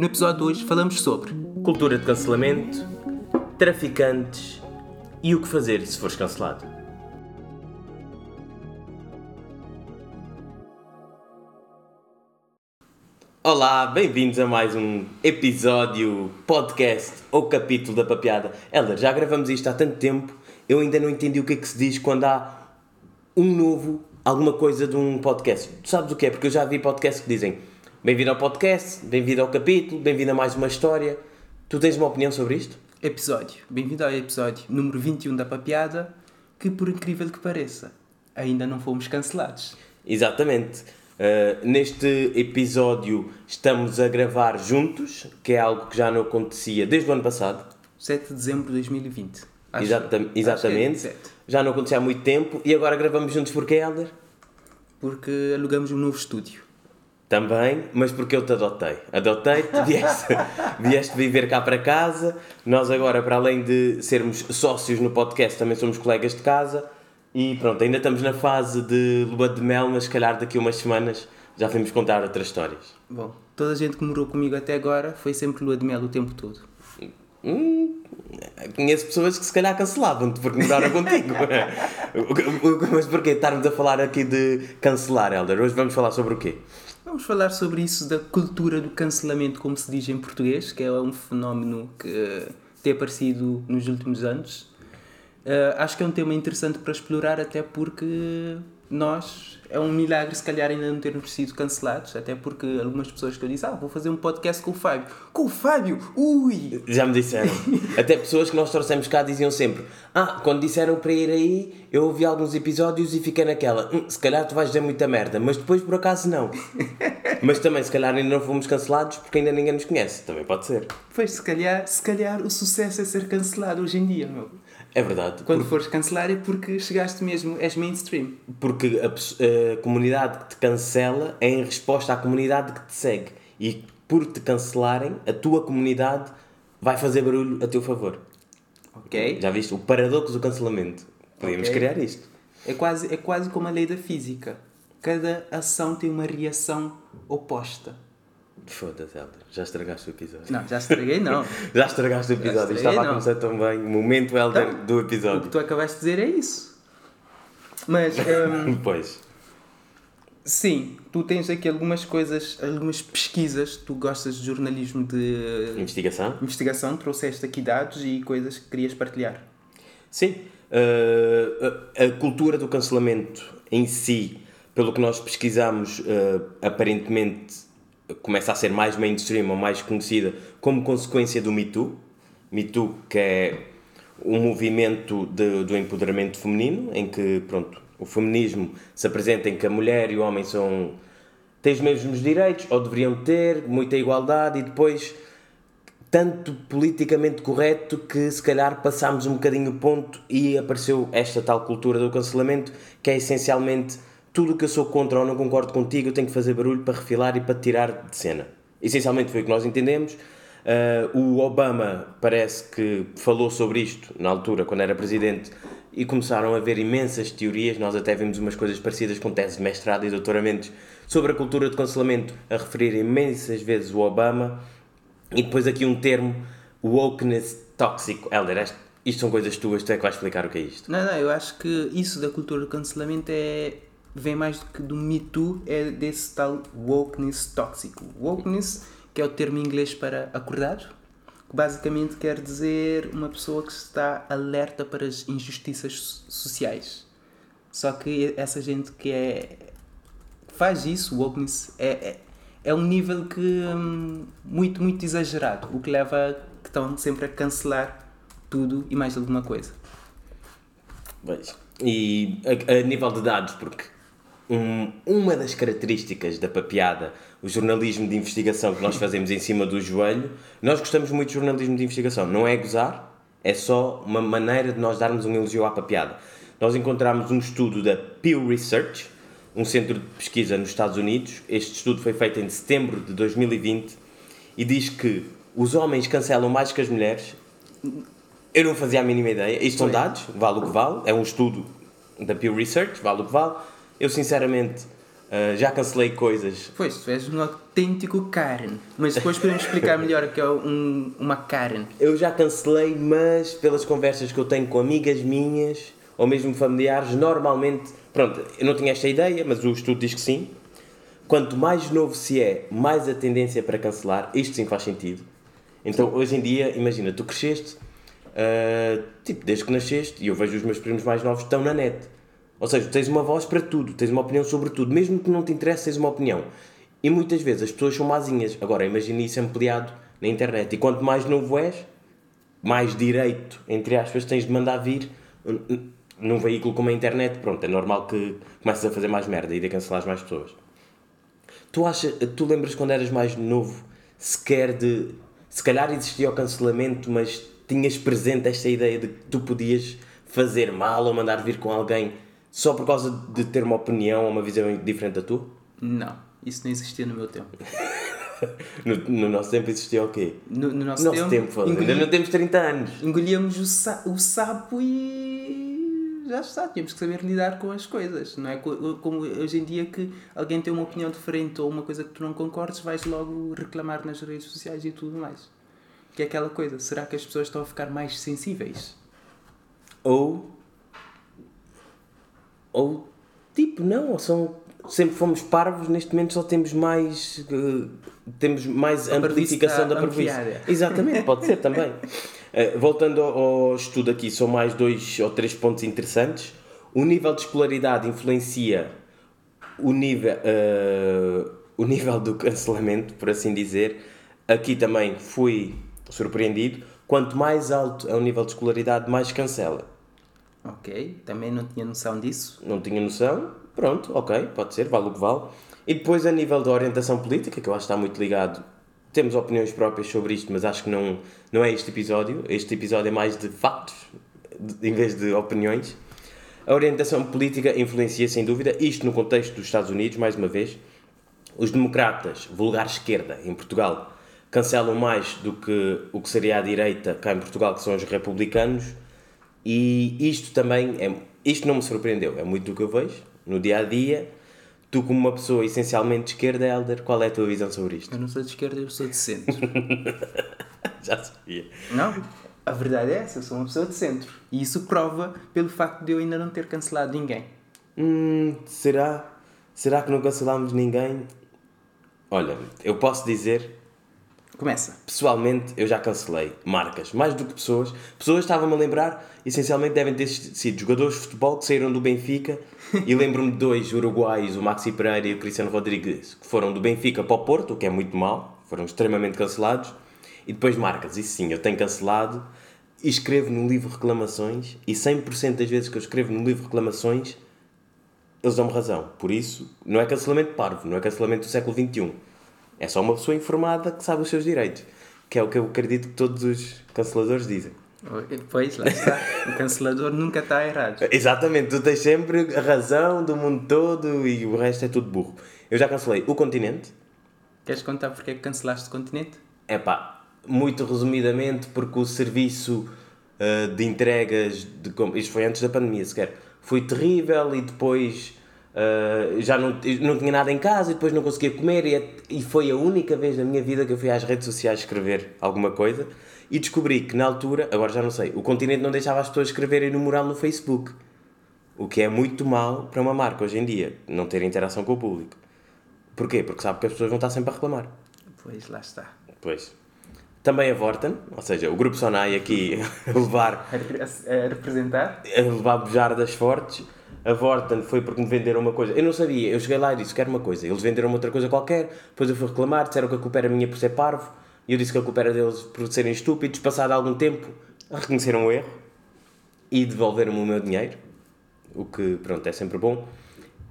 No episódio de hoje falamos sobre cultura de cancelamento, traficantes e o que fazer se fores cancelado. Olá, bem-vindos a mais um episódio, podcast ou capítulo da papiada. Helder, já gravamos isto há tanto tempo, eu ainda não entendi o que é que se diz quando há um novo, alguma coisa de um podcast. Tu sabes o que é? Porque eu já vi podcasts que dizem bem-vindo ao podcast, bem-vindo ao capítulo, bem-vindo a mais uma história. Tu tens uma opinião sobre isto? episódio. Bem-vindo ao episódio número 21 da papiada, que por incrível que pareça, ainda não fomos cancelados. Exatamente. Uh, neste episódio estamos a gravar juntos, que é algo que já não acontecia desde o ano passado. 7 de dezembro de 2020. Acho, Exata acho exatamente. é já não acontecia há muito tempo e agora gravamos juntos porque, Helder? Porque alugamos um novo estúdio. Também, mas porque eu te adotei. Adotei-te, vieste, vieste viver cá para casa. Nós agora, para além de sermos sócios no podcast, também somos colegas de casa. E pronto, ainda estamos na fase de lua de mel, mas se calhar daqui a umas semanas já vamos contar outras histórias. Bom, toda a gente que morou comigo até agora foi sempre lua de mel o tempo todo. Hum, conheço pessoas que se calhar cancelavam-te porque moraram contigo. mas porquê estarmos a falar aqui de cancelar, Helder? Hoje vamos falar sobre o quê? Vamos falar sobre isso da cultura do cancelamento, como se diz em português, que é um fenómeno que tem aparecido nos últimos anos. Uh, acho que é um tema interessante para explorar, até porque nós, é um milagre se calhar ainda não termos sido cancelados, até porque algumas pessoas que eu disse, ah, vou fazer um podcast com o Fábio. Com o Fábio? Ui! Já me disseram. Até pessoas que nós trouxemos cá diziam sempre: Ah, quando disseram para ir aí, eu ouvi alguns episódios e fiquei naquela: hum, se calhar tu vais dizer muita merda, mas depois por acaso não. mas também, se calhar ainda não fomos cancelados porque ainda ninguém nos conhece. Também pode ser. Pois, se calhar, se calhar o sucesso é ser cancelado hoje em dia, meu. É verdade. Quando fores cancelar é porque chegaste mesmo, és mainstream. Porque a, a, comunidade que te cancela é em resposta à comunidade que te segue. E por te cancelarem, a tua comunidade vai fazer barulho a teu favor. Ok. Já viste? O paradoxo do cancelamento. Podíamos okay. criar isto. É quase, é quase como a lei da física. Cada ação tem uma reação oposta. Foda-se, Helder, já estragaste o episódio. Não, já estraguei não. já estragaste o episódio, estraguei, estava não. a começar tão bem. O momento Helder então, do episódio. O que tu acabaste de dizer é isso. Mas. Um, pois. Sim, tu tens aqui algumas coisas, algumas pesquisas, tu gostas de jornalismo de. Investigação? Investigação, trouxeste aqui dados e coisas que querias partilhar. Sim. Uh, a, a cultura do cancelamento em si, pelo que nós pesquisamos, uh, aparentemente começa a ser mais mainstream ou mais conhecida como consequência do Me Too. Me Too, que é um movimento de, do empoderamento feminino, em que pronto, o feminismo se apresenta em que a mulher e o homem são têm os mesmos direitos, ou deveriam ter, muita igualdade, e depois tanto politicamente correto que se calhar passámos um bocadinho o ponto e apareceu esta tal cultura do cancelamento, que é essencialmente tudo o que eu sou contra ou não concordo contigo, eu tenho que fazer barulho para refilar e para tirar de cena. Essencialmente foi o que nós entendemos. Uh, o Obama parece que falou sobre isto na altura, quando era presidente, e começaram a haver imensas teorias. Nós até vimos umas coisas parecidas com tese de mestrado e doutoramentos sobre a cultura de cancelamento, a referir imensas vezes o Obama. E depois aqui um termo, wokeness tóxico. Helder, isto são coisas tuas, tu é que vais explicar o que é isto. Não, não, eu acho que isso da cultura de cancelamento é vem mais do que do Me Too, é desse tal wokeness tóxico. Wokeness, que é o termo em inglês para acordado, que basicamente quer dizer uma pessoa que está alerta para as injustiças sociais. Só que essa gente que é faz isso, wokeness, é, é, é um nível que hum, muito, muito exagerado, o que leva a que estão sempre a cancelar tudo e mais alguma coisa. Pois. E a, a nível de dados, porque um, uma das características da papiada, o jornalismo de investigação que nós fazemos em cima do joelho, nós gostamos muito de jornalismo de investigação. Não é gozar, é só uma maneira de nós darmos um elogio à papiada. Nós encontramos um estudo da Pew Research, um centro de pesquisa nos Estados Unidos. Este estudo foi feito em setembro de 2020 e diz que os homens cancelam mais que as mulheres. Eu não fazia a mínima ideia. Isto são dados, vale o que vale. É um estudo da Pew Research, vale o que vale eu, sinceramente, Uh, já cancelei coisas. Pois, tu és um autêntico Karen. Mas depois podemos explicar melhor o que é um, uma Karen. Eu já cancelei, mas pelas conversas que eu tenho com amigas minhas ou mesmo familiares, normalmente. Pronto, eu não tinha esta ideia, mas o estudo diz que sim. Quanto mais novo se é, mais a tendência para cancelar. Isto sim faz sentido. Então, sim. hoje em dia, imagina, tu cresceste, uh, tipo, desde que nasceste, e eu vejo os meus primos mais novos estão na net ou seja, tens uma voz para tudo, tens uma opinião sobre tudo, mesmo que não te interesse, tens uma opinião. E muitas vezes as pessoas são mazinhas. Agora, imagine isso ampliado na internet. E quanto mais novo és, mais direito, entre aspas, tens de mandar vir num veículo como a internet. Pronto, é normal que comeces a fazer mais merda e de cancelar mais pessoas. Tu, achas, tu lembras quando eras mais novo, sequer de. Se calhar existia o cancelamento, mas tinhas presente esta ideia de que tu podias fazer mal ou mandar vir com alguém só por causa de ter uma opinião ou uma visão diferente da tua? Não, isso não existia no meu tempo. no, no, nosso tempo existia o quê? No, no nosso, nosso tempo, tempo engoli... ainda não temos 30 anos. Engolíamos o, sa o sapo e já está, tínhamos que saber lidar com as coisas. Não é como hoje em dia que alguém tem uma opinião diferente ou uma coisa que tu não concordes, vais logo reclamar nas redes sociais e tudo mais. Que é aquela coisa, será que as pessoas estão a ficar mais sensíveis? Ou ou tipo, não, são sempre fomos parvos, neste momento só temos mais uh, temos mais a amplificação da parvoíce. Exatamente, pode ser também. Uh, voltando ao, ao, estudo aqui, são mais dois ou três pontos interessantes. O nível de escolaridade influencia o nível, uh, o nível do cancelamento, por assim dizer. Aqui também fui surpreendido. Quanto mais alto é o nível de escolaridade, mais cancela. Ok, também não tinha noção disso. Não tinha noção, pronto, ok, pode ser, vale o que vale. E depois a nível da orientação política, que eu acho que está muito ligado, temos opiniões próprias sobre isto, mas acho que não, não é este episódio. Este episódio é mais de factos, de, em vez de opiniões. A orientação política influencia sem dúvida, isto no contexto dos Estados Unidos, mais uma vez. Os democratas, vulgar esquerda, em Portugal, cancelam mais do que o que seria a direita cá em Portugal, que são os republicanos e isto também, é, isto não me surpreendeu, é muito do que eu vejo no dia a dia. Tu, como uma pessoa essencialmente de esquerda, Helder, qual é a tua visão sobre isto? Eu não sou de esquerda, eu sou de centro. Já sabia. Não, a verdade é essa, eu sou uma pessoa de centro. E isso prova pelo facto de eu ainda não ter cancelado ninguém. Hum, será? Será que não cancelámos ninguém? Olha, eu posso dizer Começa. Pessoalmente, eu já cancelei marcas, mais do que pessoas. Pessoas estavam-me a lembrar, essencialmente devem ter sido jogadores de futebol que saíram do Benfica. e lembro-me de dois uruguaios, o Maxi Pereira e o Cristiano Rodrigues, que foram do Benfica para o Porto, o que é muito mal, foram extremamente cancelados. E depois marcas, isso sim, eu tenho cancelado e escrevo no livro reclamações. E 100% das vezes que eu escrevo no livro reclamações, eles dão-me razão. Por isso, não é cancelamento parvo, não é cancelamento do século XXI é só uma pessoa informada que sabe os seus direitos. Que é o que eu acredito que todos os canceladores dizem. Pois, lá está. o cancelador nunca está errado. Exatamente, tu tens sempre a razão do mundo todo e o resto é tudo burro. Eu já cancelei o continente. Queres contar porque é que cancelaste o continente? É pá, muito resumidamente, porque o serviço uh, de entregas, de, isto foi antes da pandemia sequer, foi terrível e depois Uh, já não, não tinha nada em casa e depois não conseguia comer e, é, e foi a única vez na minha vida que eu fui às redes sociais escrever alguma coisa e descobri que na altura, agora já não sei, o continente não deixava as pessoas escreverem no mural no Facebook. O que é muito mal para uma marca hoje em dia, não ter interação com o público. Porquê? Porque sabe que as pessoas vão estar sempre a reclamar. Pois, lá está. Pois. Também a Vorten, ou seja, o Grupo Sonai aqui a levar... A, representar? A levar bujardas fortes a Vorten foi porque me venderam uma coisa. Eu não sabia, eu cheguei lá e disse: Quero uma coisa. Eles venderam outra coisa qualquer, depois eu fui reclamar, disseram que a culpa era minha por ser parvo, e eu disse que a culpa era deles por serem estúpidos. Passado algum tempo, reconheceram o erro e devolveram-me o meu dinheiro, o que, pronto, é sempre bom.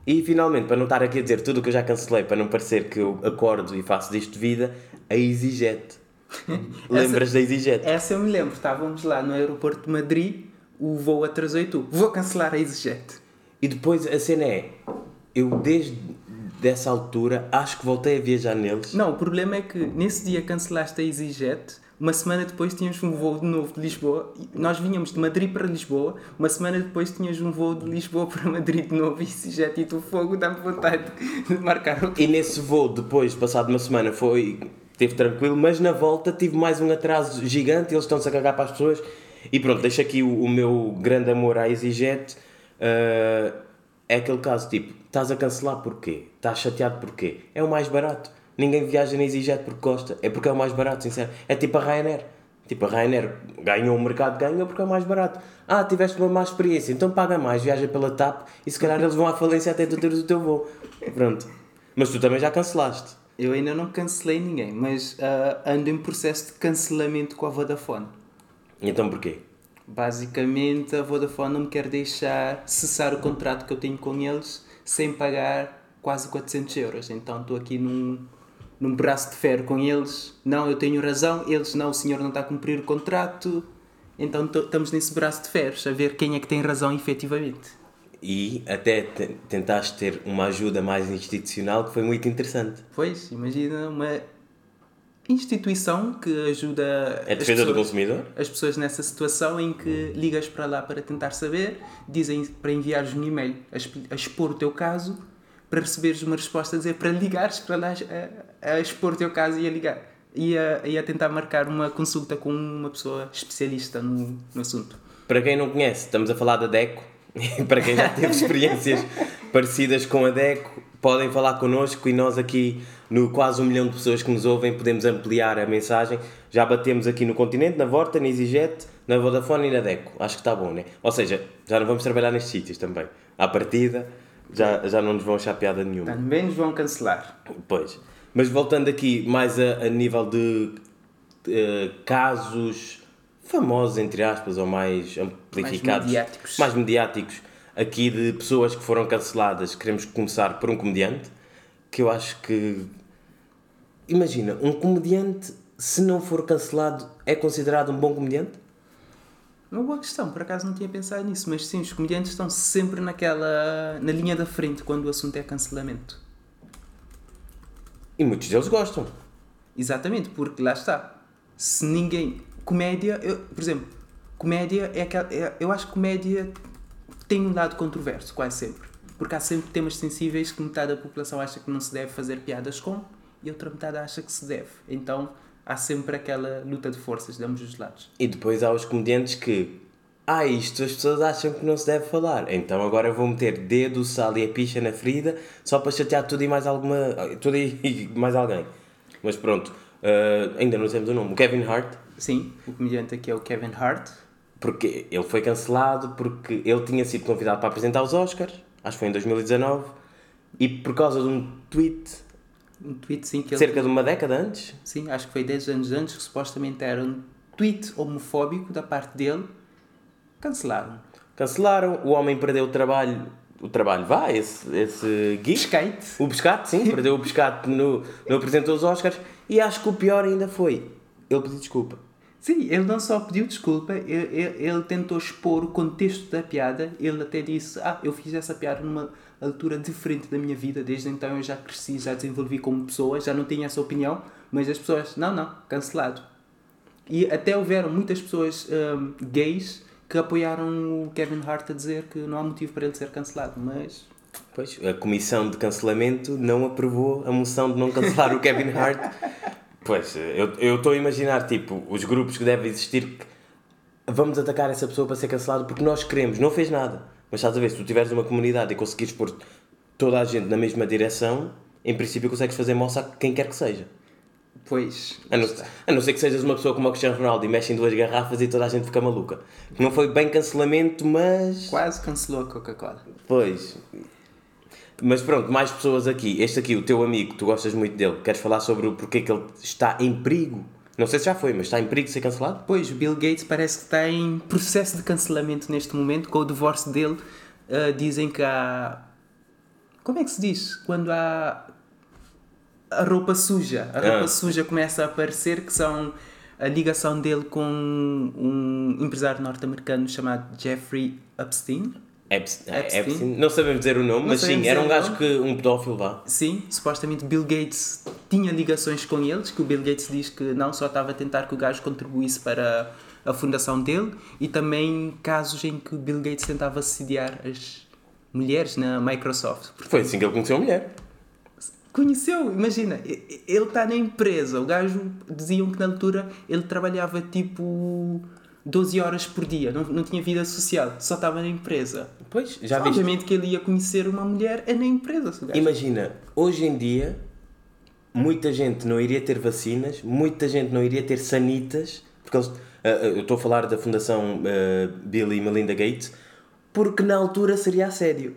E finalmente, para não estar aqui a dizer tudo o que eu já cancelei, para não parecer que eu acordo e faço disto de vida, a EasyJet. Lembras da EasyJet? Essa eu me lembro, estávamos lá no aeroporto de Madrid, o voo atrasou e tu, vou cancelar a EasyJet. E depois a cena é, eu desde dessa altura acho que voltei a viajar neles. Não, o problema é que nesse dia cancelaste a EasyJet Uma semana depois tínhamos um voo de novo de Lisboa. Nós vinhamos de Madrid para Lisboa. Uma semana depois tinhas um voo de Lisboa para Madrid de novo. E se já título fogo, dá-me vontade de marcar o E nesse voo, depois, passado uma semana, foi. Teve tranquilo, mas na volta tive mais um atraso gigante. Eles estão-se a cagar para as pessoas. E pronto, deixo aqui o, o meu grande amor à EasyJet. Ah, é aquele caso tipo: estás a cancelar porquê? Estás chateado porquê? É o mais barato. Ninguém viaja na EasyJet porque gosta. É porque é o mais barato, sincero. É tipo a Ryanair. Tipo, a Ryanair ganhou o mercado, ganha porque é o mais barato. Ah, tiveste uma má experiência, então paga mais, viaja pela TAP e se calhar eles vão à falência até tu teres o teu voo. Pronto. Mas tu também já cancelaste. Eu ainda não cancelei ninguém, mas ah, ando em processo de cancelamento com a Vodafone. Então porquê? Basicamente, a Vodafone não me quer deixar cessar o contrato que eu tenho com eles sem pagar quase 400 euros. Então estou aqui num, num braço de ferro com eles. Não, eu tenho razão. Eles, não, o senhor não está a cumprir o contrato. Então to- estamos nesse braço de ferros a ver quem é que tem razão efetivamente. E até te- tentaste ter uma ajuda mais institucional que foi muito interessante. Pois, imagina uma instituição que ajuda É a defesa do pessoas- consumidor? as pessoas nessa situação em que ligas para lá para tentar saber, dizem para enviares um e-mail a, expor o teu caso, para receberes uma resposta a dizer para ligares para lá a, a expor o teu caso e a ligar. E a, e a tentar marcar uma consulta com uma pessoa especialista no, no assunto. Para quem não conhece, estamos a falar da DECO. Para quem já teve experiências parecidas com a DECO, podem falar connosco e nós aqui, no quase um milhão de pessoas que nos ouvem, podemos ampliar a mensagem. Já batemos aqui no continente, na Vorta, na EasyJet, na Vodafone e na DECO. Acho que está bom, né? Ou seja, já não vamos trabalhar nestes sítios também. À partida, já, já não nos vão achar piada nenhuma. Também nos vão cancelar. Pois. Mas voltando aqui mais a, a nível de eh, casos famosos, entre aspas, ou mais amplificados, mediáticos. mais mediáticos, aqui de pessoas que foram canceladas, queremos começar por um comediante, que eu acho que. Imagina, um comediante, se não for cancelado, é considerado um bom comediante? Uma boa questão, por acaso não tinha pensado nisso, mas sim, os comediantes estão sempre naquela. na linha da frente quando o assunto é cancelamento. E muitos deles gostam. Exatamente, porque lá está. Se ninguém. Comédia, eu, por exemplo, comédia é aquela. é- eu acho que comédia tem um lado controverso, quase sempre. Porque há sempre temas sensíveis que metade da população acha que não se deve fazer piadas com e outra metade acha que se deve. Então há sempre aquela luta de forças de ambos os lados. E depois há os comediantes que. Ah, isto as pessoas acham que não se deve falar. Então agora eu vou meter dedo, sal e a picha na ferida só para chatear tudo e mais alguma. tudo e mais alguém. Mas pronto, ah, ainda não temos o nome. O Kevin Hart, Sim, o comediante aqui é o Kevin Hart. porque ele foi cancelado porque ele tinha sido convidado para apresentar os Oscars, acho que foi em 2019, e por causa de um tweet Um tweet sim que ele. cerca de uma década antes, Sim, acho que foi 10 anos antes, que supostamente era um tweet homofóbico da parte dele. Cancelaram. cancelaram. O homem perdeu o trabalho. O trabalho, vá, esse, esse gig. Skate. O Pescate, sim, perdeu o Pescate no, no apresentou os Oscars e acho que o pior ainda foi ele pediu desculpa. Sim, ele não só pediu desculpa, ele, ele, ele tentou expor o contexto da piada. Ele até disse: Ah, eu fiz essa piada numa altura diferente da minha vida, desde então eu já cresci, já desenvolvi como pessoa, já não tinha essa opinião. Mas as pessoas, não, não, cancelado. E até houveram muitas pessoas hum, gays que apoiaram o Kevin Hart a dizer que não há motivo para ele ser cancelado. Mas Pois, a comissão de cancelamento não aprovou a moção de não cancelar o Kevin Hart. Pois, eu estou a imaginar, tipo, os grupos que devem existir que vamos atacar essa pessoa para ser cancelado porque nós queremos, não fez nada. Mas estás a ver, se tu tiveres uma comunidade e conseguires pôr toda a gente na mesma direção, em princípio consegues fazer moça a quem quer que seja. Pois. A não, a não ser que sejas uma pessoa como o Cristiano Ronaldo e mexe em duas garrafas e toda a gente fica maluca. Não foi bem cancelamento, mas. Quase cancelou a Coca-Cola. Pois. Mas pronto, mais pessoas aqui. Este aqui, o teu amigo, tu gostas muito dele. Queres falar sobre o porquê que ele está em perigo? Não sei se já foi, mas está em perigo de ser cancelado? Pois, o Bill Gates parece que está em processo de cancelamento neste momento. Com o divórcio dele, ah, dizem que há. Como é que se diz? Quando há. A roupa suja. A roupa Ah. suja começa a aparecer, que são a ligação dele com um empresário norte-americano chamado Jeffrey Epstein. Epstein. Epstein. Epstein. Não sabemos dizer o nome, Não mas sim, era um gajo que. um pedófilo lá. Sim, supostamente Bill Gates tinha ligações com eles, que o Bill Gates diz que não só estava a tentar que o gajo contribuísse para a fundação dele, e também casos em que Bill Gates tentava assediar as mulheres na Microsoft. Foi assim que ele conheceu a mulher. Conheceu, imagina, ele está na empresa, o gajo diziam que na altura ele trabalhava tipo 12 horas por dia, não, não tinha vida social, só estava na empresa. Pois, já viste? Obviamente que ele ia conhecer uma mulher é na empresa. Imagina, hoje em dia, muita gente não iria ter vacinas, muita gente não iria ter sanitas, porque eles, ah, ah, eu estou a falar da Fundação ah, Bill e Melinda Gates, porque na altura seria assédio.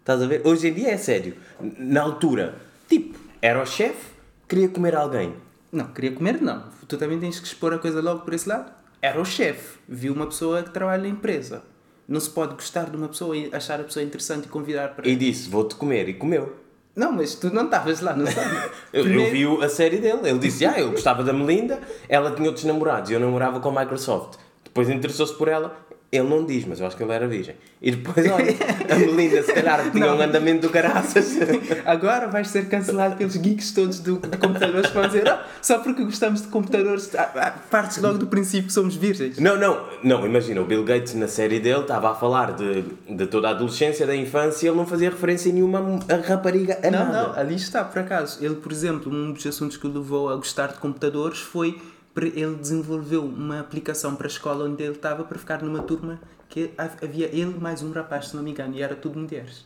Estás a ver? Hoje em dia é assédio. Na altura, tipo, era o chefe, queria comer alguém. Não, queria comer, não. Tu também tens que expor a coisa logo por esse lado. Era o chefe, viu uma pessoa que trabalha na empresa. Não se pode gostar de uma pessoa e achar a pessoa interessante e convidar para. E disse, vou-te comer, e comeu. Não, mas tu não estavas lá, não sabes? Eu, eu Primeiro- vi o- a série dele. Ele disse: Ah, eu gostava da Melinda, ela tinha outros namorados e eu namorava com a Microsoft. Depois interessou-se por ela. Ele não diz, mas eu acho que ele era virgem. E depois, olha, a Melinda, se calhar, tinha um andamento do caraças. Agora vais ser cancelado pelos geeks todos do, de computadores que vão dizer "Ah, só porque gostamos de computadores, ah, ah, partes logo do princípio que somos virgens. Não, não, não, imagina, o Bill Gates na série dele estava a falar de, de toda a adolescência, da infância, e ele não fazia referência nenhuma a rapariga a Não, nada. não, ali está, por acaso. Ele, por exemplo, um dos assuntos que o levou a gostar de computadores foi ele desenvolveu uma aplicação para a escola onde ele estava para ficar numa turma que ha- havia ele mais um rapaz, se não me engano, e era tudo mulheres.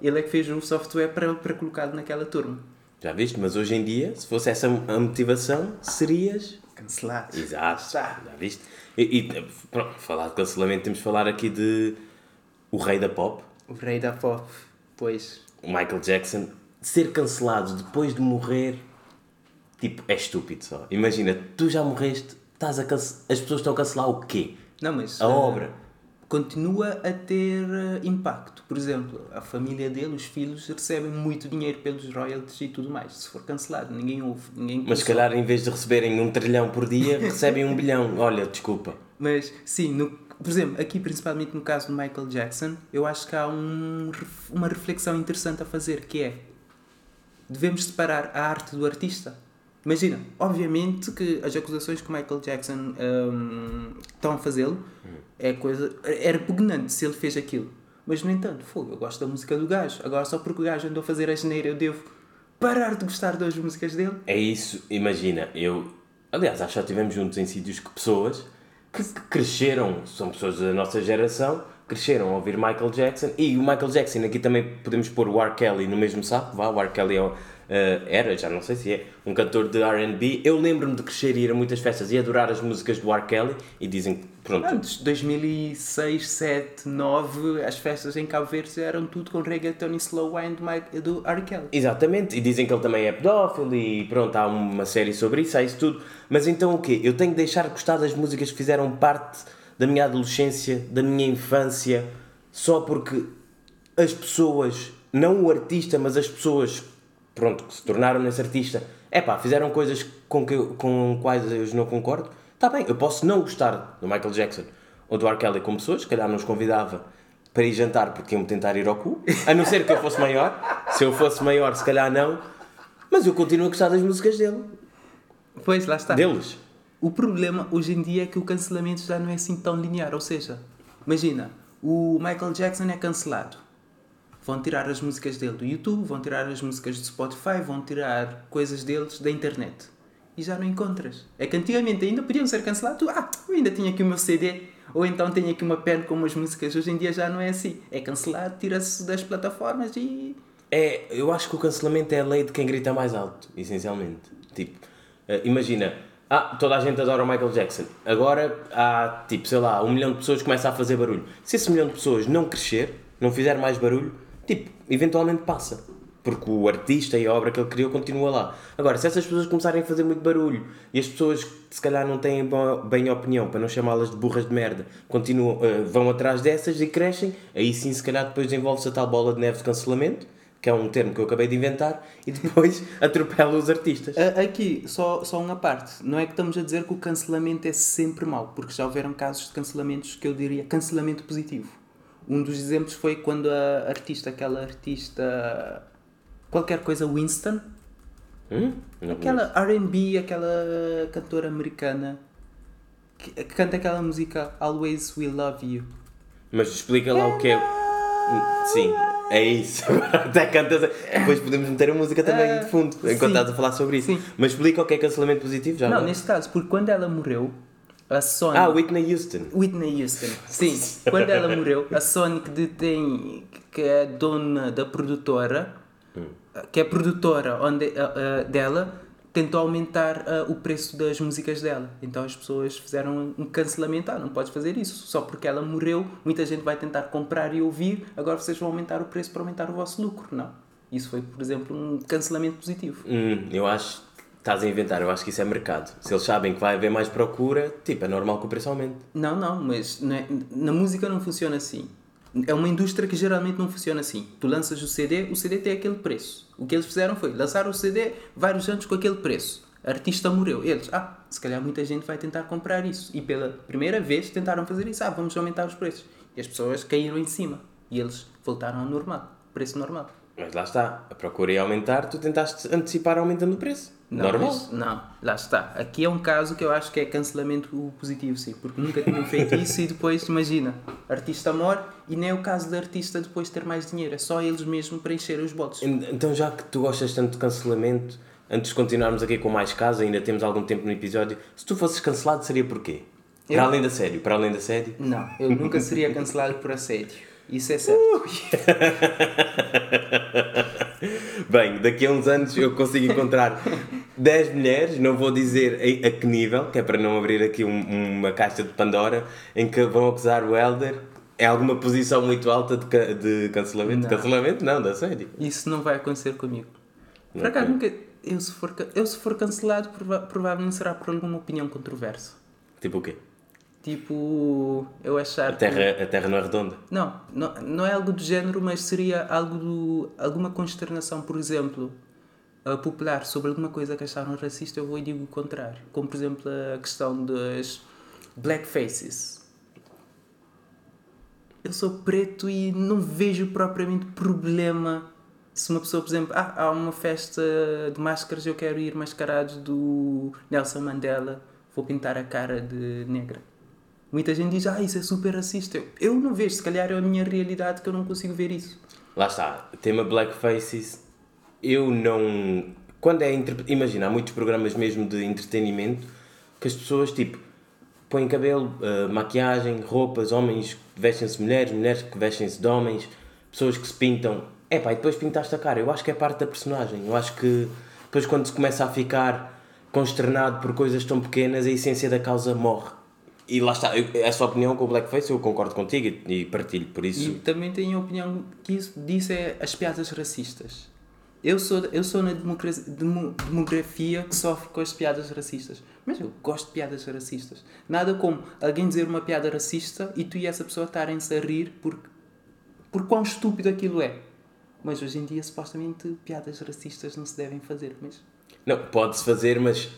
Ele é que fez o software para, para colocá-lo naquela turma. Já viste? Mas hoje em dia, se fosse essa a motivação, serias Cancelado. Exato, Está. já viste? E, e pronto, falar de cancelamento, temos de falar aqui de o rei da pop, O rei da pop, pois. o Michael Jackson, ser cancelado depois de morrer, tipo, é estúpido só. Imagina, tu já morreste, estás a as pessoas estão a cancelar o quê? Não, mas. A eh, obra. Continua a ter eh, impacto. Por exemplo, a família dele, os filhos, recebem muito dinheiro pelos royalties e tudo mais. Se for cancelado, ninguém ouve. Ninguém Mas se calhar em vez de receberem um trilhão por dia, recebem um bilhão. Olha, desculpa. Mas, sim, no, por exemplo, aqui principalmente no caso do Michael Jackson, eu acho que há um, uma reflexão interessante a fazer, que é, devemos separar a arte do artista? Imagina, obviamente que as acusações que o Michael Jackson hum, estão a fazê-lo é coisa, é repugnante se ele fez aquilo. Mas, no entanto, fogo, eu gosto da música do gajo. Agora, só porque o gajo andou a fazer a geneira, eu devo parar de gostar das músicas dele? É isso, imagina, eu. Aliás, acho que já estivemos juntos em sítios que pessoas que que cresceram, são pessoas da nossa geração, cresceram a ouvir Michael Jackson e o Michael Jackson, aqui também podemos pôr o R. Kelly no mesmo saco, vá, o R. Kelly é, eh, era, já não sei se é, um cantor de RB. Eu lembro-me de crescer e ir a muitas festas e adorar as músicas do R. Kelly e dizem que, pronto, Antes, 2006, 7, 9, as festas em Cabo Verde eram tudo com reggaeton e slow wine do, Mike, do R. Kelly. Exatamente, e dizem que ele também é pedófilo e pronto, há uma série sobre isso, há isso tudo. Mas então o quê? Eu tenho que deixar de gostar das músicas que fizeram parte da minha adolescência, da minha infância, só porque as pessoas, não o artista, mas as pessoas, pronto, que se tornaram nesse artista, é pá, fizeram coisas com, que eu, com quais eu não concordo. Está bem, eu posso não gostar do Michael Jackson ou do R. Kelly como pessoas, se calhar não os convidava para ir jantar porque iam tentar ir ao cu, a não ser que eu fosse maior. Se eu fosse maior, se calhar não. Mas eu continuo a gostar das músicas dele. Pois, lá está. Deles. O problema hoje em dia é que o cancelamento já não é assim tão linear. Ou seja, imagina, o Michael Jackson é cancelado. Vão tirar as músicas dele do YouTube, vão tirar as músicas do Spotify, vão tirar coisas deles da internet. E já não encontras. É que antigamente ainda podiam ser cancelados. Ah, eu ainda tinha aqui o meu CD. Ou então tenho aqui uma pen com umas músicas. Hoje em dia já não é assim. É cancelado, tira-se das plataformas e. É, eu acho que o cancelamento é a lei de quem grita mais alto, essencialmente. Tipo, eh, imagina, ah, toda a gente adora o Michael Jackson. Agora há, tipo, sei lá, um milhão de pessoas que começa a fazer barulho. Se esse milhão de pessoas não crescer, não fizer mais barulho, tipo, eventualmente passa. Porque o artista e a obra que ele criou continua lá. Agora, se essas pessoas começarem a fazer muito barulho e as pessoas que se calhar não têm bem opinião, para não chamá-las de burras de merda, continuam, eh, vão atrás dessas e crescem, aí sim, se calhar, depois desenvolve-se a tal bola de neve de cancelamento, que é um termo que eu acabei de inventar, e depois atropela os artistas. Aqui, só, só uma parte. Não é que estamos a dizer que o cancelamento é sempre mau, porque já houveram casos de cancelamentos que eu diria cancelamento positivo. Um dos exemplos foi quando a artista, aquela artista, qualquer coisa, Winston, Hum? Não Aquela RB, aquela cantora americana que, que canta aquela música Always Will Love You. Mas explica lá o que é. Sim, é isso. Até cantas. Depois podemos meter a música também Ah, de fundo, enquanto sim. estás a falar sobre isso. Sim. Mas explica o que é cancelamento positivo já. Não, neste caso, porque quando ela morreu, a Sony. Ah, Whitney Houston. Whitney Houston. Sim, quando ela morreu, a Sony que detém, que é dona da produtora, que é produtora onde, ah, ah, dela, tentou aumentar ah, o preço das músicas dela. Então as pessoas fizeram um cancelamento. Ah, não podes fazer isso. Só porque ela morreu, muita gente vai tentar comprar e ouvir, agora vocês vão aumentar o preço para aumentar o vosso lucro. Não. Isso foi, por exemplo, um cancelamento positivo. Hum, eu acho estás a inventar, eu acho que isso é mercado. Se eles sabem que vai haver mais procura, tipo, é normal que o preço aumente. Não, não, mas não é- na música não funciona assim. É uma indústria que geralmente não funciona assim. Tu lanças o CD, o CD tem aquele preço. O que eles fizeram foi lançar o CD vários anos com aquele preço. Artista morreu. Eles, ah, se calhar muita gente vai tentar comprar isso. E pela primeira vez tentaram fazer isso. Ah, vamos aumentar os preços. E as pessoas caíram em cima. E eles voltaram ao normal, preço normal. Mas lá está, a procura ia aumentar, tu tentaste antecipar aumentando o preço. Não, normal. mas- não, lá está. Aqui é um caso que eu acho que é cancelamento positivo, sim, porque nunca tinham feito isso e depois, imagina, artista morre e nem é o caso do artista depois ter mais dinheiro, é só eles mesmos preencherem os botes. En- Então, já que tu gostas tanto de cancelamento, antes de continuarmos aqui com mais casos, ainda temos algum tempo no episódio, se tu fosses cancelado, seria porquê? Para Eu? além da sério, para além da série. Não, eu nunca seria cancelado por assédio. Isso é certo. Bem, daqui a uns anos eu consigo encontrar 10 mulheres, não vou dizer a, a que nível, que é para não abrir aqui um- uma caixa de Pandora, em que vão acusar o Helder em alguma posição muito alta de, ca- de cancelamento. Não. Cancelamento não, da série. Isso não vai acontecer comigo. Por acaso, nunca. Eu se, for, eu, se for cancelado, prova- provavelmente será por alguma opinião controversa. Tipo o quê? Tipo, eu achar. A terra, a terra não é redonda. Não, não, não é algo do género, mas seria algo do, alguma consternação, por exemplo, popular sobre alguma coisa que acharam racista, eu vou e digo o contrário. Como, por exemplo, a questão das blackfaces. Eu sou preto e não vejo propriamente problema se uma pessoa, por exemplo, ah, há uma festa de máscaras, eu quero ir mascarado do Nelson Mandela, vou pintar a cara de negra. Muita gente diz, ah, isso é super racista. Eu, eu não vejo, se calhar é a minha realidade que eu não consigo ver isso. Lá está, tema Blackfaces. Eu não. Quando é. Interp... Imagina, há muitos programas mesmo de entretenimento que as pessoas, tipo, põem cabelo, eh, maquiagem, roupas, homens que vestem-se mulheres, mulheres que vestem-se de homens, pessoas que se pintam. É pá, e depois pintaste a cara. Eu acho que é parte da personagem. Eu acho que depois, quando se começa a ficar consternado por coisas tão pequenas, a essência da causa morre. E lá está, eu, essa opinião com o Blackface eu concordo contigo e, e partilho, por isso. E também tenho a opinião que isso, disso é as piadas racistas. Eu sou, eu sou na demo- demografia que sofre com as piadas racistas. Mas eu gosto de piadas racistas. Nada como alguém dizer uma piada racista e tu e essa pessoa estarem-se a rir porque, por quão estúpido aquilo é. Mas hoje em dia, supostamente, piadas racistas não se devem fazer. Mas Não, pode-se fazer, mas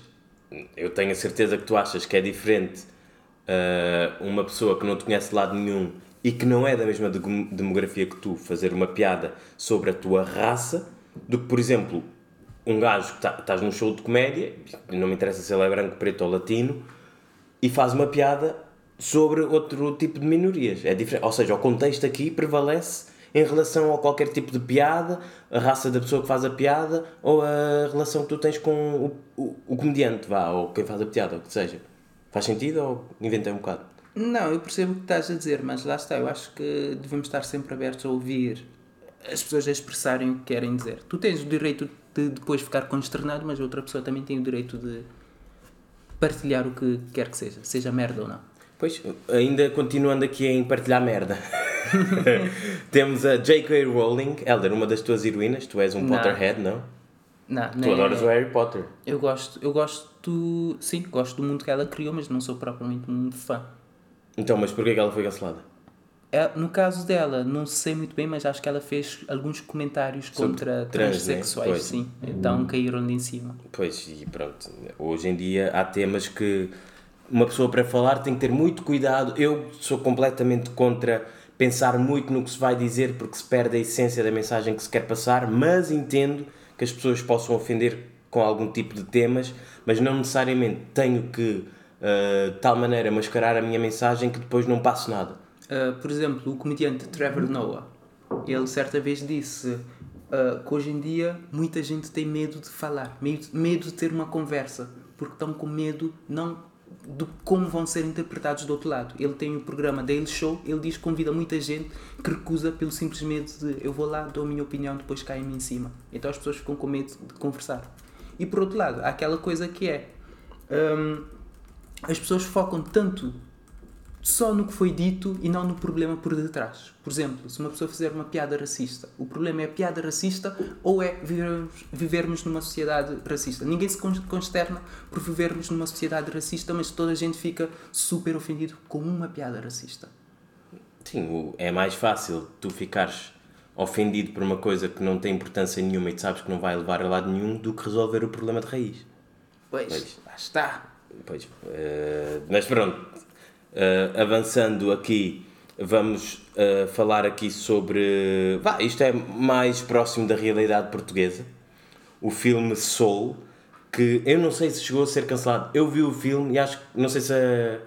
eu tenho a certeza que tu achas que é diferente ah, uma pessoa que não te conhece de lado nenhum e que não é da mesma demo- demografia que tu fazer uma piada sobre a tua raça do que, por exemplo, um gajo que tá- estás num show de comédia, não me interessa se ele é branco, preto ou latino, e faz uma piada sobre outro tipo de minorias. É diferente. Ou seja, o contexto aqui prevalece em relação a qualquer tipo de piada, a raça da pessoa que faz a piada ou a relação que tu tens com o, o, o comediante, vá, ou quem faz a piada, ou o que seja. Faz sentido ou inventei um bocado? Não, eu percebo o que estás a dizer, mas lá está, eu acho que devemos estar sempre abertos a ouvir as pessoas a expressarem o que querem dizer. Tu tens o direito de depois ficar consternado, mas outra pessoa também tem o direito de partilhar o que quer que seja, seja merda ou não. Pois, ainda continuando aqui em partilhar merda. Temos a J.K. Rowling, Elder, uma das tuas heroínas, tu és um Não. Potterhead, não? Não, Tu adoras o Harry Potter. Eu gosto, eu gosto, sim, gosto do mundo que ela criou, mas não sou propriamente um fã. Então, mas porquê que ela foi cancelada? É, no caso dela, não sei muito bem, mas acho que ela fez alguns comentários Sobre contra trans, né? transexuais, Pois. sim. Então caíram-lhe em cima. Pois, e pronto. Hoje em dia há temas que uma pessoa para falar tem que ter muito cuidado. Eu sou completamente contra pensar muito no que se vai dizer porque se perde a essência da mensagem que se quer passar, mas entendo que as pessoas possam ofender com algum tipo de temas, mas não necessariamente tenho que, uh, de tal maneira, mascarar a minha mensagem que depois não passo nada. Uh, por exemplo, o comediante Trevor Noah, ele certa vez disse uh, que hoje em dia muita gente tem medo de falar, medo, de ter uma conversa, porque estão com medo não de como vão ser interpretados do outro lado. Ele tem o programa Daily Show, ele diz que convida muita gente que recusa pelo simples medo de eu vou lá, dou a minha opinião, depois cai-me em cima. Então as pessoas ficam com medo de conversar. E por outro lado, há aquela coisa que é hum, as pessoas focam tanto só no que foi dito e não no problema por detrás. Por exemplo, se uma pessoa fizer uma piada racista, o problema é a piada racista ou é vivermos, vivermos numa sociedade racista? Ninguém se consterna por vivermos numa sociedade racista, mas toda a gente fica super ofendido com uma piada racista. Sim, é mais fácil tu ficares ofendido por uma coisa que não tem importância nenhuma e tu sabes que não vai levar a lado nenhum do que resolver o problema de raiz. Pois, pois. lá está. Pois, uh, mas pronto, uh, avançando aqui, vamos uh, falar aqui sobre. Vá, isto é mais próximo da realidade portuguesa. O filme Soul, que eu não sei se chegou a ser cancelado. Eu vi o filme e acho que. Não sei se a,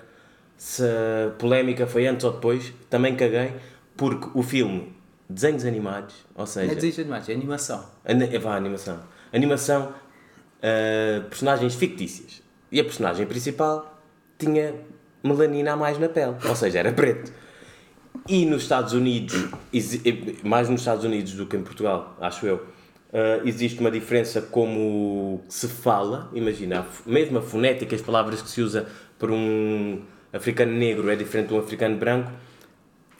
se a polémica foi antes ou depois. Também caguei, porque o filme. Desenhos animados, ou seja. Não é desenhos animados, é animação. É, vá, animação. Animação, uh, personagens fictícias. E a personagem principal tinha melanina a mais na pele, ou seja, era preto. E nos Estados Unidos, mais nos Estados Unidos do que em Portugal, acho eu, uh, existe uma diferença como se fala, imagina, mesmo a fonética, as palavras que se usa para um africano negro é diferente de um africano branco.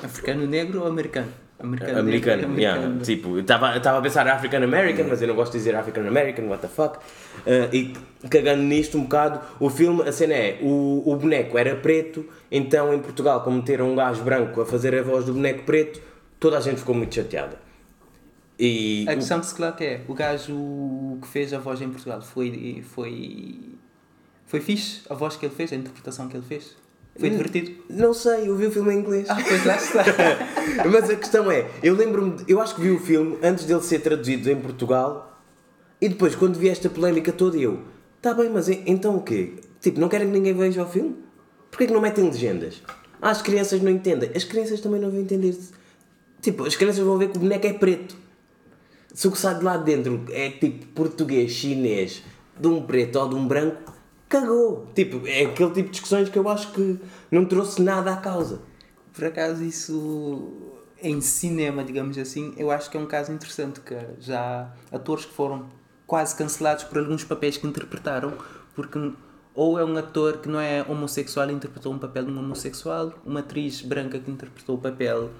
Africano negro ou americano? Americano, americano, americano yeah. tipo, estava a pensar African American, mas eu não gosto de dizer African American, what the fuck. Uh, e cagando nisto um bocado, o filme, a cena é: o, o boneco era preto, então em Portugal, como meteram um gajo branco a fazer a voz do boneco preto, toda a gente ficou muito chateada. E a questão que se coloca é: o gajo que fez a voz em Portugal foi. foi. foi fixe a voz que ele fez, a interpretação que ele fez? Foi divertido? Não sei, eu vi o filme em inglês. Ah, pois lá está. Mas a questão é, eu lembro-me, eu acho que vi o filme antes dele ser traduzido em Portugal e depois, quando vi esta polémica toda, eu, tá bem, mas então o quê? Tipo, não querem que ninguém veja o filme? Porquê que não metem legendas? Ah, as crianças não entendem. As crianças também não vão entender. Tipo, as crianças vão ver que o boneco é preto. Se o que sai de lá dentro é tipo português, chinês, de um preto ou de um branco, cagou. Tipo, é aquele tipo de discussões que eu acho que não trouxe nada à causa. Por acaso, isso em cinema, digamos assim, eu acho que é um caso interessante que já há atores que foram quase cancelados por alguns papéis que interpretaram, porque ou é um ator que não é homossexual e interpretou um papel de um homossexual, uma atriz branca que interpretou o papel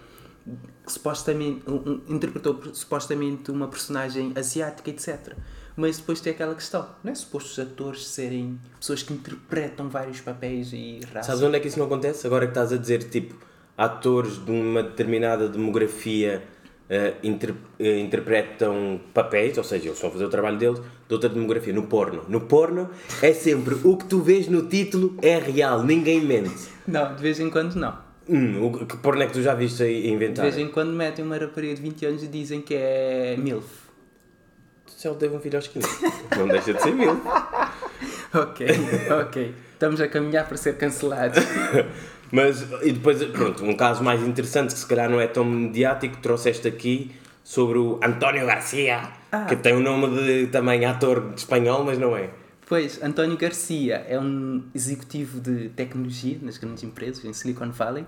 que supostamente um, interpretou supostamente uma personagem asiática, etc mas depois tem aquela questão, não é suposto os atores serem pessoas que interpretam vários papéis e raças? Sabes onde é que isso não acontece? Agora que estás a dizer, tipo, atores de uma determinada demografia uh, inter, uh, interpretam papéis, ou seja, eles a fazer o trabalho deles, de outra demografia, no porno. No porno é sempre o que tu vês no título é real, ninguém mente. Não, de vez em quando não. Hum, o que porno é que tu já viste aí inventar? De vez em quando metem uma rapariga de 20 anos e dizem que é MILF se ele teve um filho aos 15. Não deixa de ser mil. ok, ok. Estamos a caminhar para ser cancelados. Mas, e depois, pronto, um caso mais interessante que se calhar não é tão mediático, trouxeste aqui sobre o António Garcia, ah. que tem o nome de também ator de espanhol, mas não é. Pois, António Garcia é um executivo de tecnologia nas grandes empresas, em Silicon Valley.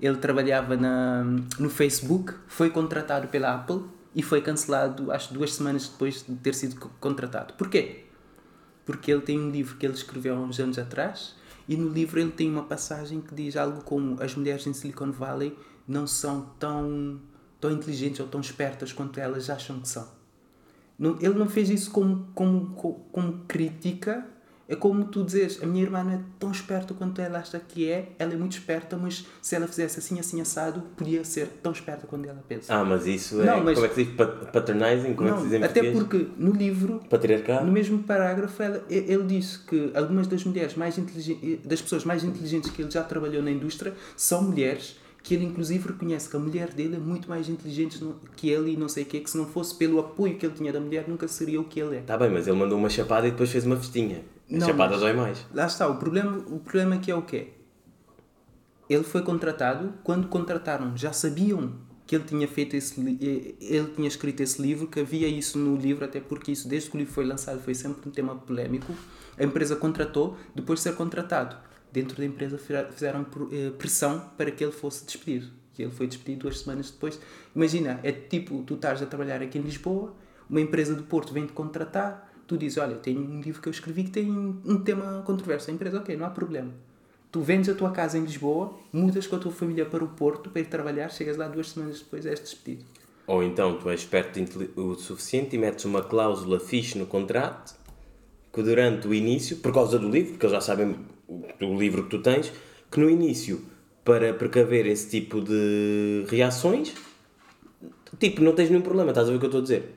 Ele trabalhava na, no Facebook, foi contratado pela Apple e foi cancelado, acho, duas semanas depois de ter sido contratado. Porquê? Porque ele tem um livro que ele escreveu há uns anos atrás e no livro ele tem uma passagem que diz algo como as mulheres em Silicon Valley não são tão, tão inteligentes ou tão espertas quanto elas acham que são. Ele não fez isso como, como, como crítica é como tu dizes, a minha irmã não é tão esperta quanto ela acha que é, ela é muito esperta, mas se ela fizesse assim, assim, assado, podia ser tão esperta quanto ela pensa. Ah, mas isso é, não, mas, como é que se diz, paternizing? Como não, é que se diz Até porque no livro, no mesmo parágrafo, ela, ele disse que algumas das mulheres mais inteligentes, das pessoas mais inteligentes que ele já trabalhou na indústria, são mulheres que ele inclusive reconhece que a mulher dele é muito mais inteligente que ele e não sei o quê, que se não fosse pelo apoio que ele tinha da mulher, nunca seria o que ele é. Está bem, mas ele mandou uma chapada e depois fez uma festinha. A Não, chapada mas- dói mais. Lá está, o problema, o problema aqui é o quê? Ele foi contratado, quando contrataram, já sabiam que ele tinha feito esse eh, ele tinha escrito esse livro, que havia isso no livro, até porque isso desde que o livro foi lançado foi sempre um tema polémico. A empresa contratou, depois de ser contratado, dentro da empresa fizeram eh, pressão para que ele fosse despedido. E ele foi despedido duas semanas depois. Imagina, é tipo, tu estás a trabalhar aqui em Lisboa, uma empresa do Porto vem-te contratar, tu dizes, olha, tenho um livro que eu escrevi que tem um tema controverso. A empresa, ok, não há problema. Tu vendes a tua casa em Lisboa, mudas com a tua família para o Porto para ir trabalhar, chegas lá duas semanas depois és despedido. Ou então tu és esperto o suficiente e metes uma cláusula fixe no contrato que durante o início, por causa do livro, porque eles já sabem o- livro que tu tens, que no início, para precaver esse tipo de reações, tipo, não tens nenhum problema, estás a ver o que eu estou a dizer?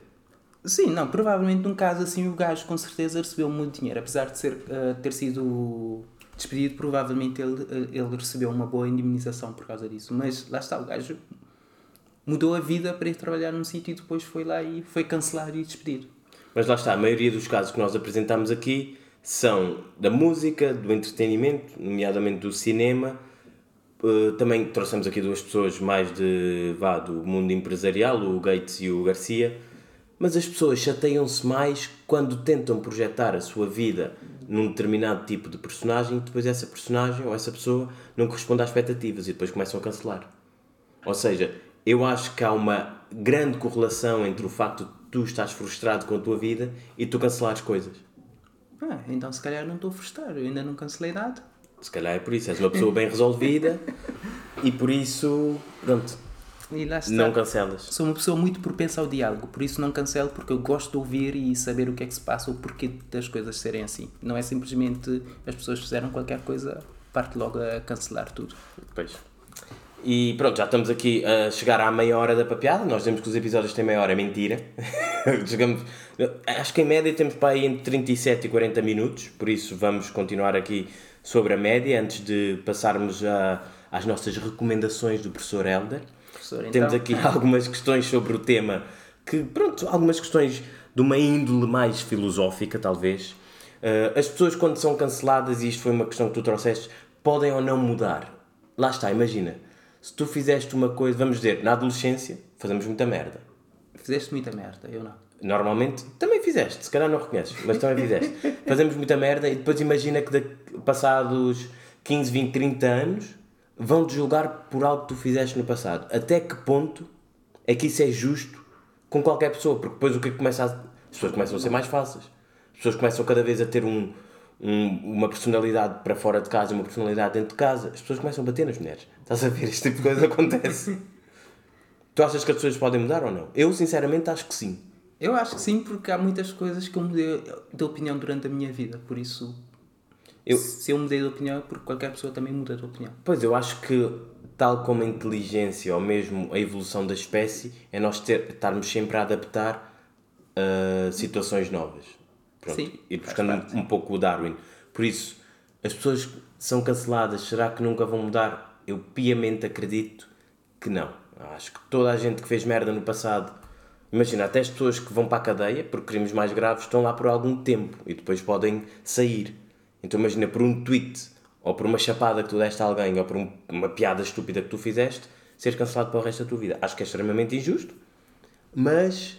Sim, não, provavelmente num caso assim o gajo com certeza recebeu muito dinheiro. Apesar de ser, eh, ter sido despedido, provavelmente ele, eh, ele recebeu uma boa indemnização por causa disso. Mas lá está, o gajo mudou a vida para ir trabalhar num sítio e depois foi lá e foi cancelado e despedido. Mas lá está, a maioria dos casos que nós apresentamos aqui são da música, do entretenimento, nomeadamente do cinema. Uh, também trouxemos aqui duas pessoas mais de, vá, do mundo empresarial, o Gates e o Garcia. Mas as pessoas chateiam-se mais quando tentam projetar a sua vida num determinado tipo de personagem e depois essa personagem ou essa pessoa não corresponde às expectativas e depois começam a cancelar. Ou seja, eu acho que há uma grande correlação entre o facto de tu estás frustrado com a tua vida e tu cancelares coisas. Ah, então se calhar não estou a frustrar, eu ainda não cancelei nada. Se calhar é por isso, és uma pessoa bem resolvida e por isso, pronto, E lá está. não cancelas. Sou uma pessoa muito propensa ao diálogo, por isso não cancelo, porque eu gosto de ouvir e saber o que é que se passa, o porquê das coisas serem assim. Não é simplesmente as pessoas fizeram qualquer coisa, parte logo a cancelar tudo. Pois. E pronto, já estamos aqui a chegar à meia hora da papeada. Nós dizemos que os episódios têm meia hora, é mentira. Chegamos, acho que em média temos para aí entre 37 e 40 minutos, por isso vamos continuar aqui sobre a média antes de passarmos a, às nossas recomendações do professor Helder. Professor, então, Temos aqui algumas questões sobre o tema, que pronto, algumas questões de uma índole mais filosófica, talvez. Uh, as pessoas, quando são canceladas, e isto foi uma questão que tu trouxeste, podem ou não mudar. Lá está, imagina. Se tu fizeste uma coisa, vamos dizer, na adolescência, fazemos muita merda. Fizeste muita merda, eu não. Normalmente, também fizeste, se calhar não reconheces, mas também fizeste. Fazemos muita merda e depois imagina que daqui- passados 15, 20, 30 anos vão-te julgar por algo que tu fizeste no passado. Até que ponto é que isso é justo com qualquer pessoa? Porque depois o que é que começa a... As pessoas começam a ser mais fáceis. As pessoas começam cada vez a ter um, um- uma personalidade para fora de casa e uma personalidade dentro de casa. As pessoas começam a bater nas mulheres. Estás a ver? Este tipo de coisa acontece. Tu achas que as pessoas podem mudar ou não? Eu, sinceramente, acho que sim. Eu acho que sim, porque há muitas coisas que eu mudei de opinião durante a minha vida, por isso. Eu- Se eu mudei de opinião é porque qualquer pessoa também muda de opinião. Pois, eu acho que, tal como a inteligência ou mesmo a evolução da espécie, é nós ter, estarmos sempre a adaptar a situações novas. Pronto, Sim, ir buscando parte. um, um pouco o Darwin. Por isso, as pessoas que são canceladas, será que nunca vão mudar? Eu piamente acredito que não. Acho que toda a gente que fez merda no passado, imagina, até as pessoas que vão para a cadeia por crimes mais graves estão lá por algum tempo e depois podem sair. Então imagina, por um tweet ou por uma chapada que tu deste a alguém ou por um- uma piada estúpida que tu fizeste, seres cancelado para o resto da tua vida. Acho que é extremamente injusto, mas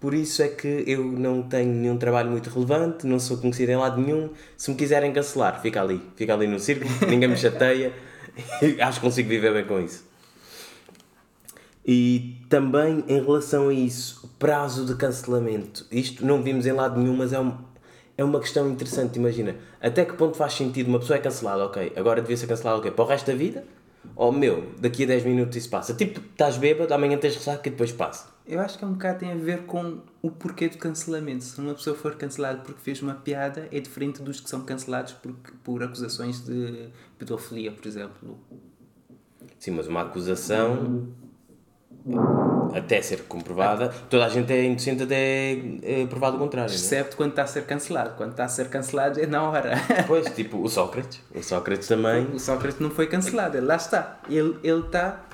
por isso é que eu não tenho nenhum trabalho muito relevante, não sou conhecido em lado nenhum. Se me quiserem cancelar, fica ali, fica ali no círculo, ninguém me chateia. Acho que consigo viver bem com isso. E também em relação a isso, prazo de cancelamento. Isto não vimos em lado nenhum, mas é, um, é uma questão interessante. Imagina, até que ponto faz sentido uma pessoa é cancelada, ok, agora devia ser cancelada, ok, para o resto da vida? Ou meu, daqui a 10 minutos isso passa. Tipo, estás bêbado, amanhã tens ressaca e depois passa. Eu acho que é um bocado tem a ver com o porquê do cancelamento. Se uma pessoa for cancelada porque fez uma piada, é diferente dos que são cancelados por, por acusações de pedofilia, por exemplo. Sim, mas uma acusação até ser comprovada, toda a gente é inocente até é provado o contrário. não é? Quando está a ser cancelado. Quando está a ser cancelado é na hora. Pois, tipo, o Sócrates. O Sócrates também. O Sócrates não foi cancelado, ele lá está. Ele ele está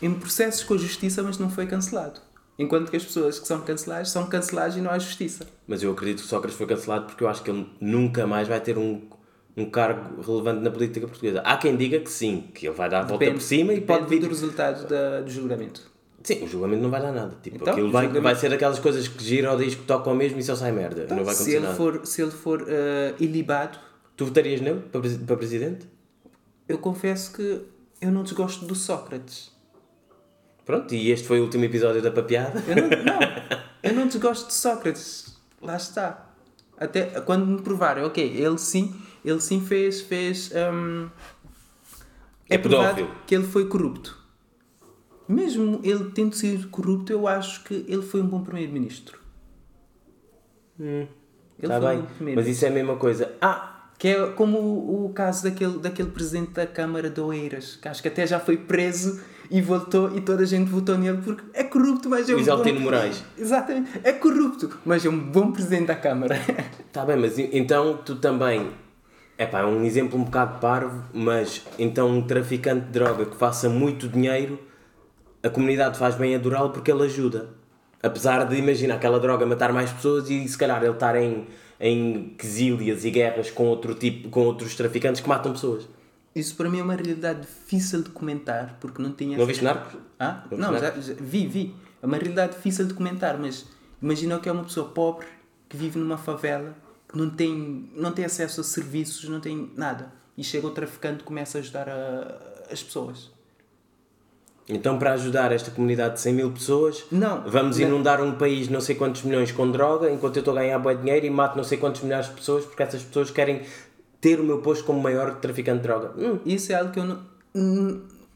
em processos com a justiça, mas não foi cancelado. Enquanto que as pessoas que são canceladas são canceladas e não há justiça. Mas eu acredito que o Sócrates foi cancelado porque eu acho que ele nunca mais vai ter um, um cargo relevante na política portuguesa. Há quem diga que sim, que ele vai dar a volta por cima e pode vir. dos resultados da- do julgamento. Sim, o julgamento não vai dar nada. Tipo, Então, aquilo vai, julgamento- vai ser daquelas coisas que gira o disco, toca ao mesmo e só sai merda. não vai se acontecer ele nada. for, se ele for eh, ilibado, Tu votarias nele para, para presidente? eu confesso que eu não desgosto do Sócrates. Pronto, e este foi o último episódio da papiada. Eu não, não, eu não desgosto de Sócrates. Lá está. Até quando me provarem, ok, ele sim, ele sim fez. fez hum, É provado pedófilo. que ele foi corrupto. Mesmo ele tendo sido corrupto, eu acho que ele foi um bom primeiro-ministro. Ele Está foi bem, um bom primeiro mas isso é a mesma coisa. Ah, Que é como o, o caso daquele, daquele presidente da Câmara de Oeiras, que acho que até já foi preso e voltou e toda a gente votou nele porque é corrupto, mas é um Isaltino bom... Moraes. Exatamente, é corrupto, mas é um bom presidente da Câmara. Está bem, mas então tu também. É pá, é um exemplo um bocado parvo, mas então um traficante de droga que faça muito dinheiro, a comunidade faz bem adorá-lo porque ele ajuda. Apesar de, imagina, aquela droga matar mais pessoas e se calhar ele estar em, em quesílias e guerras com, outro tipo, com outros traficantes que matam pessoas. Isso para mim é uma realidade difícil de comentar, porque não tinha... Não viste Narcos? Ah? Não Não, viste já, já- vi, vi. É uma realidade difícil de comentar, mas imagina que é uma pessoa pobre que vive numa favela, que não tem, não tem acesso a serviços, não tem nada. E chega o traficante e começa a ajudar a- as pessoas. Então, para ajudar esta comunidade de 100 mil pessoas, Não, vamos não. inundar um país não sei quantos milhões com droga, enquanto eu estou a ganhar bom dinheiro e mato não sei quantos milhares de pessoas porque essas pessoas querem ter o meu posto como maior traficante de droga. Hum, Isso é algo que eu não.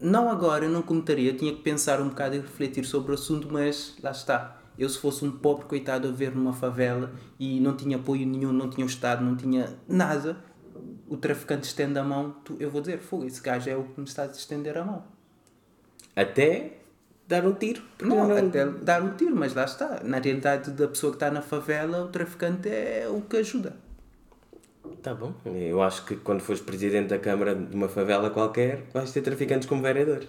Não agora, eu não comentaria. Eu tinha que pensar um bocado e refletir sobre o assunto, mas lá está. Eu, se fosse um pobre coitado a ver numa favela e não tinha apoio nenhum, não tinha o Estado, não tinha nada, o traficante estende a mão, tu, eu vou dizer: fogo, esse gajo é o que me está a estender a mão. Até dar um tiro. porque Não, até dar o tiro, mas lá está. Na realidade da pessoa que está na favela, o traficante é o que ajuda. Tá bom. Eu acho que quando fores presidente da Câmara de uma favela qualquer, vais ter traficantes como vereador.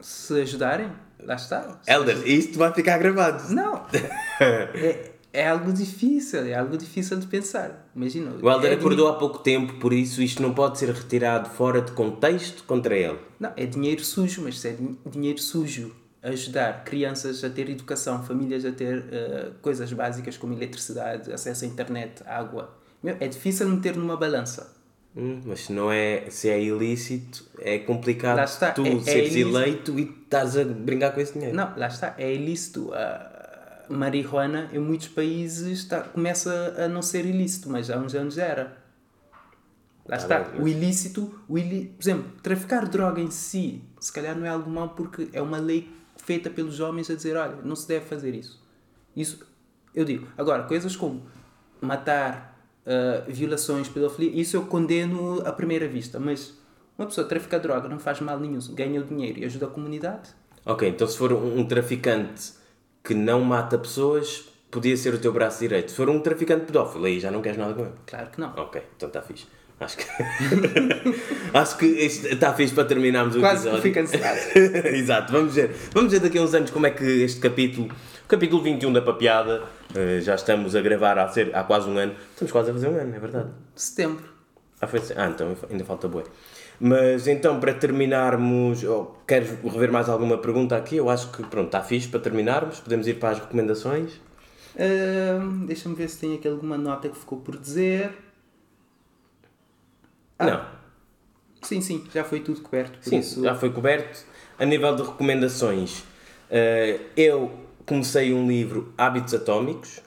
Se ajudarem, lá está. Elder, isto vai ficar gravado. Não. é, é algo difícil, é algo difícil de pensar. Imagina. O Helder é acordou há pouco tempo, por isso isto não pode ser retirado fora de contexto contra ele. Não, é dinheiro sujo, mas se é din- dinheiro sujo ajudar crianças a ter educação, famílias a ter eh, coisas básicas como eletricidade, acesso à internet, água, meu, é difícil meter numa balança. Hum, mas se não é, se é ilícito, é complicado Lá está, tu é- é seres ilícito. eleito e estás a brincar com esse dinheiro. Não, lá está, é ilícito. A marihuana em muitos países está, começa a não ser ilícito, mas há uns anos era. Lá Tá está. O ilícito, o ili... por exemplo, traficar droga em si, se calhar não é algo mau porque é uma lei feita pelos homens a dizer, olha, não se deve fazer isso. Isso, eu digo. Agora, coisas como matar, ah, violações, pedofilia, isso eu condeno à primeira vista, mas uma pessoa trafica droga não faz mal nenhum, ganha o dinheiro e ajuda a comunidade, Ok, então se for um traficante que não mata pessoas, podia ser o teu braço direito. Se for um traficante pedófilo, aí já não queres nada com ele. claro que não. Ok, então está fixe. Acho que. Acho que está fixe para terminarmos o Quase que episódio. fui cancelado. Exato, vamos ver. Vamos ver daqui a uns anos como é que este capítulo, o capítulo 21 da Papeada, eh, já estamos a gravar há, ser, há quase um ano. Estamos quase a fazer um ano, é verdade. Setembro. Ah, foi ah então ainda falta bué. Mas então, para terminarmos, oh, queres rever mais alguma pergunta aqui? Eu acho que pronto, está fixe para terminarmos. Podemos ir para as recomendações. Ahm, Deixa-me ver se tem aqui alguma nota que ficou por dizer. Ah. Não. Sim, sim, já foi tudo coberto. Sim, isso, já foi coberto. A nível de recomendações, eh, eu comecei um livro Hábitos Atómicos,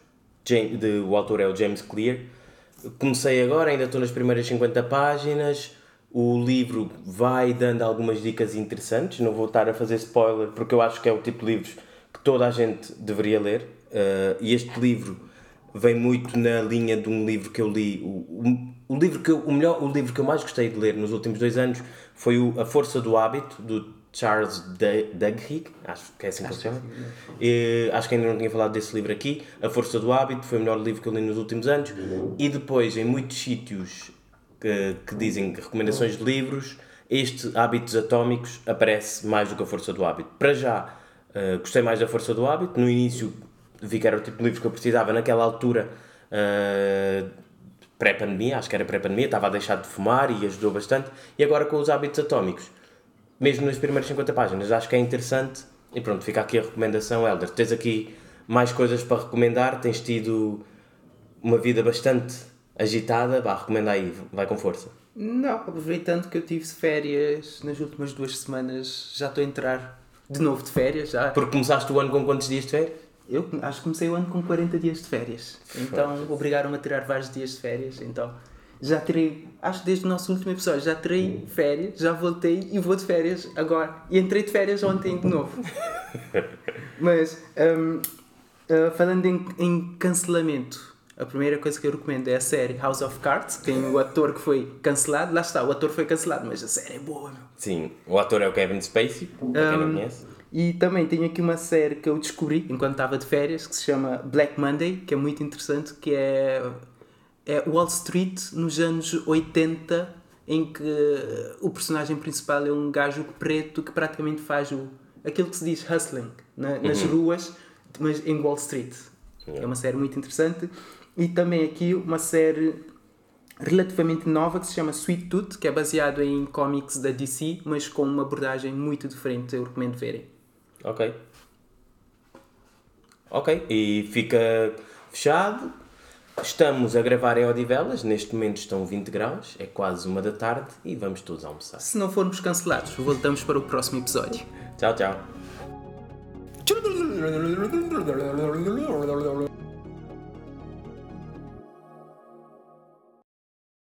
de, o autor é o James Clear. Comecei agora, ainda estou nas primeiras 50 páginas. O livro vai dando algumas dicas interessantes. Não vou estar a fazer spoiler porque eu acho que é o tipo de livros que toda a gente deveria ler. Eh, e este livro vem muito na linha de um livro que eu li. O, o, o livro que eu, o melhor, o livro que eu mais gostei de ler nos últimos dois anos foi o A Força do Hábito, do Charles Duhigg, acho que é assim que se chama. E, acho que ainda não tinha falado desse livro aqui. A Força do Hábito foi o melhor livro que eu li nos últimos anos. E depois, em muitos sítios que, que dizem recomendações de livros, este Hábitos Atómicos aparece mais do que a Força do Hábito. Para já, uh, gostei mais da Força do Hábito. No início vi que era o tipo de livro que eu precisava naquela altura. Uh, pré-pandemia, acho que era pré-pandemia, estava a deixar de fumar e ajudou bastante. E agora com os hábitos atómicos, mesmo nas primeiras 50 páginas, acho que é interessante. E pronto, fica aqui a recomendação, Helder. Tens aqui mais coisas para recomendar, tens tido uma vida bastante agitada, vá, recomenda aí, vai com força. Não, aproveitando que eu tive férias nas últimas duas semanas, já estou a entrar de novo de férias. Já. Porque começaste o ano com quantos dias de férias? Eu acho que comecei o ano com 40 dias de férias. Então obrigaram-me a tirar vários dias de férias. Então já terei, acho que desde o nosso último episódio, já terei férias, já voltei e vou de férias agora. E entrei de férias ontem de novo. Mas um, uh, falando em, em cancelamento, a primeira coisa que eu recomendo é a série House of Cards. Tem o ator que foi cancelado. Lá está, o ator foi cancelado, mas a série é boa, meu. Sim, o ator é o Kevin Spacey, para quem não conhece. E também tenho aqui uma série que eu descobri enquanto estava de férias que se chama Black Monday, que é muito interessante, que é, é Wall Street nos anos 80, em que o personagem principal é um gajo preto que praticamente faz o, aquilo que se diz hustling na, nas uhum. ruas, mas em Wall Street. É uma série muito interessante. E também aqui uma série relativamente nova que se chama Sweet Tooth, que é baseado em cómics da DC, mas com uma abordagem muito diferente. Eu recomendo verem. Ok. Ok, e fica fechado. Estamos a gravar em Odivelas, neste momento estão 20 graus, é quase uma da tarde e vamos todos almoçar. Se não formos cancelados, voltamos para o próximo episódio. Tchau, tchau.